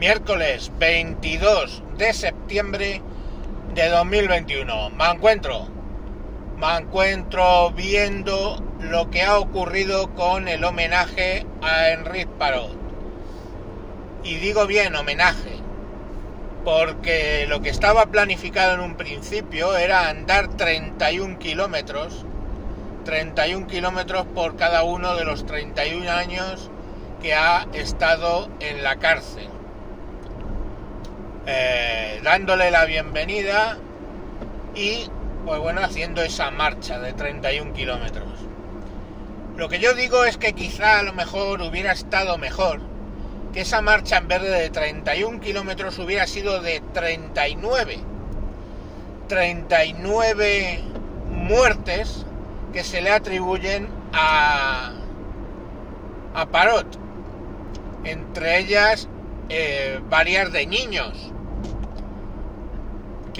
miércoles 22 de septiembre de 2021. Me encuentro, me encuentro viendo lo que ha ocurrido con el homenaje a Enrique Parot. Y digo bien, homenaje, porque lo que estaba planificado en un principio era andar 31 kilómetros, 31 kilómetros por cada uno de los 31 años que ha estado en la cárcel. Eh, dándole la bienvenida y, pues bueno, haciendo esa marcha de 31 kilómetros. Lo que yo digo es que quizá a lo mejor hubiera estado mejor que esa marcha en vez de 31 kilómetros hubiera sido de 39. 39 muertes que se le atribuyen a, a Parot. Entre ellas eh, varias de niños.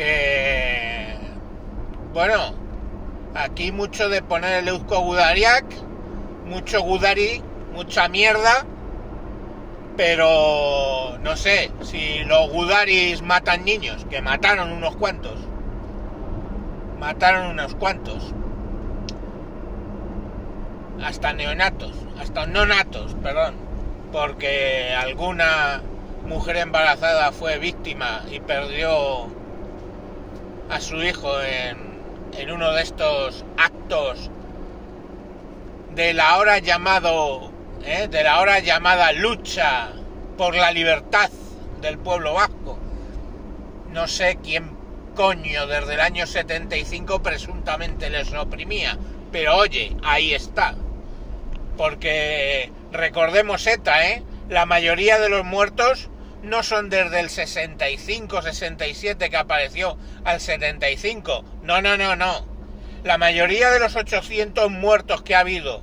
Que, bueno, aquí mucho de poner el Eusko Gudariak, mucho Gudari, mucha mierda, pero no sé, si los Gudaris matan niños, que mataron unos cuantos, mataron unos cuantos, hasta neonatos, hasta nonatos, perdón, porque alguna mujer embarazada fue víctima y perdió a su hijo en, en uno de estos actos de la hora llamado ¿eh? de la hora llamada lucha por la libertad del pueblo vasco. No sé quién coño desde el año 75 presuntamente les oprimía, pero oye, ahí está. Porque recordemos ETA, ¿eh? La mayoría de los muertos no son desde el 65, 67 que apareció al 75. No, no, no, no. La mayoría de los 800 muertos que ha habido,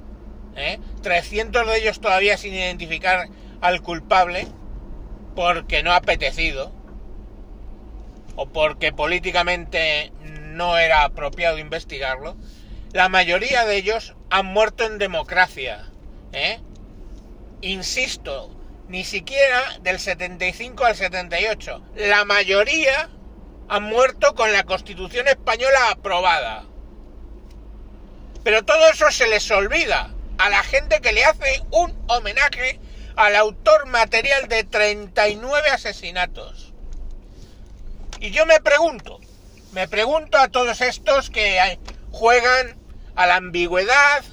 ¿eh? 300 de ellos todavía sin identificar al culpable, porque no ha apetecido, o porque políticamente no era apropiado investigarlo, la mayoría de ellos han muerto en democracia. ¿eh? Insisto, ni siquiera del 75 al 78. La mayoría han muerto con la Constitución española aprobada. Pero todo eso se les olvida a la gente que le hace un homenaje al autor material de 39 asesinatos. Y yo me pregunto, me pregunto a todos estos que juegan a la ambigüedad,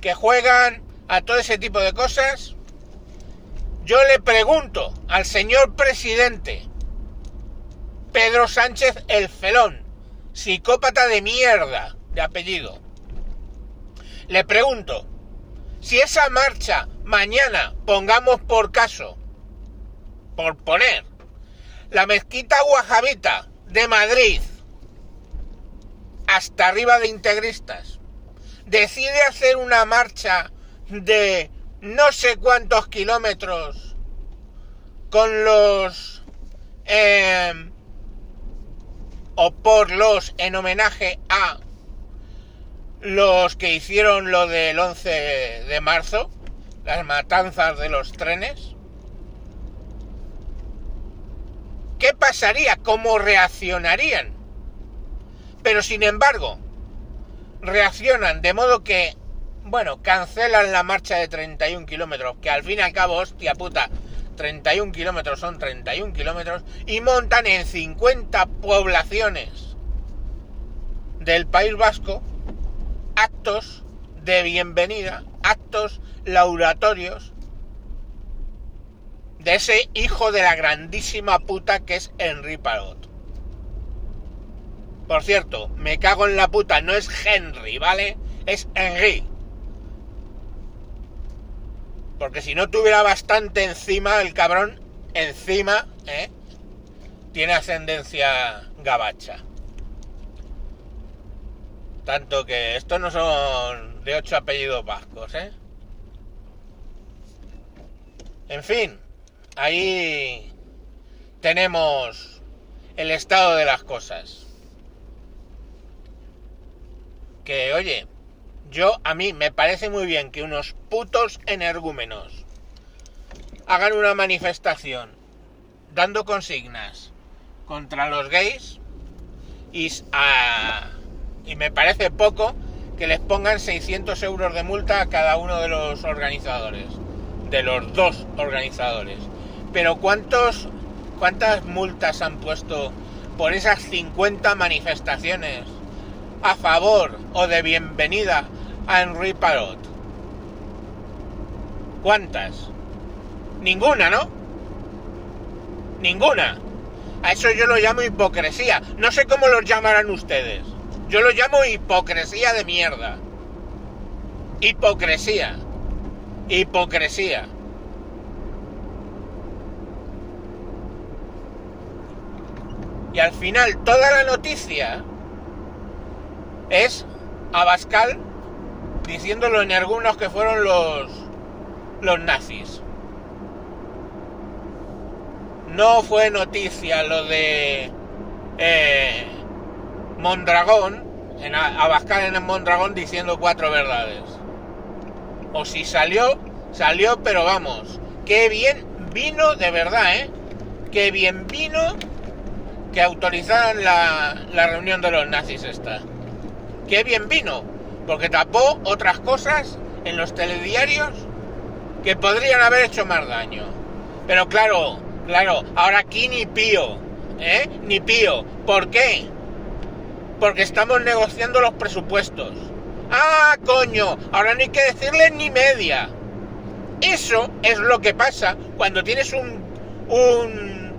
que juegan a todo ese tipo de cosas, yo le pregunto al señor presidente Pedro Sánchez el Felón, psicópata de mierda de apellido, le pregunto, si esa marcha mañana, pongamos por caso, por poner, la mezquita guajabita de Madrid, hasta arriba de integristas, decide hacer una marcha de no sé cuántos kilómetros con los eh, o por los en homenaje a los que hicieron lo del 11 de marzo, las matanzas de los trenes. ¿Qué pasaría? ¿Cómo reaccionarían? Pero sin embargo, reaccionan de modo que, bueno, cancelan la marcha de 31 kilómetros, que al fin y al cabo, hostia puta, 31 kilómetros son 31 kilómetros, y montan en 50 poblaciones del País Vasco actos de bienvenida, actos lauratorios de ese hijo de la grandísima puta que es Henry Parot. Por cierto, me cago en la puta, no es Henry, ¿vale? Es Henry. Porque si no tuviera bastante encima, el cabrón, encima, ¿eh? Tiene ascendencia gabacha. Tanto que estos no son de ocho apellidos vascos, ¿eh? En fin, ahí tenemos el estado de las cosas. Que, oye, yo a mí me parece muy bien que unos putos energúmenos hagan una manifestación dando consignas contra los gays y, y me parece poco que les pongan 600 euros de multa a cada uno de los organizadores, de los dos organizadores. Pero ¿cuántos, ¿cuántas multas han puesto por esas 50 manifestaciones a favor o de bienvenida a Henri Parot? ¿Cuántas? Ninguna, ¿no? Ninguna. A eso yo lo llamo hipocresía. No sé cómo los llamarán ustedes. Yo lo llamo hipocresía de mierda. Hipocresía. Hipocresía. Y al final toda la noticia es Abascal diciéndolo en algunos que fueron los los nazis. No fue noticia lo de eh, Mondragón, en Abascal en el Mondragón diciendo cuatro verdades. O si salió, salió, pero vamos, qué bien vino de verdad, ¿eh? Qué bien vino que autorizaran la, la reunión de los nazis esta. Qué bien vino, porque tapó otras cosas en los telediarios que podrían haber hecho más daño. Pero claro, claro, ahora aquí ni pío, ¿eh? Ni pío. ¿Por qué? Porque estamos negociando los presupuestos. ¡Ah, coño! Ahora no hay que decirle ni media. Eso es lo que pasa cuando tienes un, un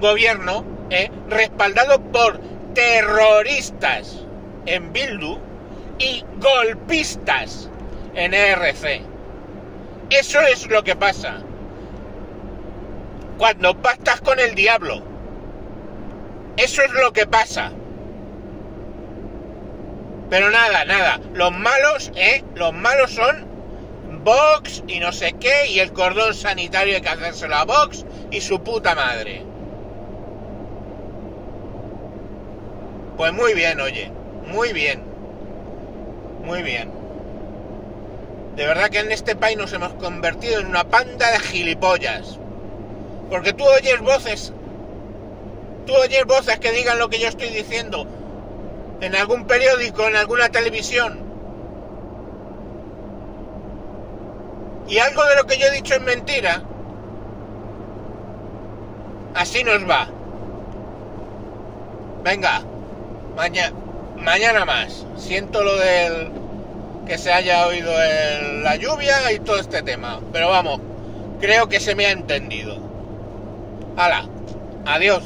gobierno ¿eh? respaldado por terroristas en Bildu y golpistas en ERC. Eso es lo que pasa. Cuando pactas con el diablo. Eso es lo que pasa. Pero nada, nada. Los malos, ¿eh? Los malos son Vox y no sé qué, y el cordón sanitario hay que hacérselo a Vox y su puta madre. Pues muy bien, oye. Muy bien. Muy bien. De verdad que en este país nos hemos convertido en una panda de gilipollas. Porque tú oyes voces. Tú oyes voces que digan lo que yo estoy diciendo. En algún periódico, en alguna televisión. Y algo de lo que yo he dicho es mentira. Así nos va. Venga. Mañana, mañana más. Siento lo del que se haya oído la lluvia y todo este tema. Pero vamos, creo que se me ha entendido. Hala, adiós.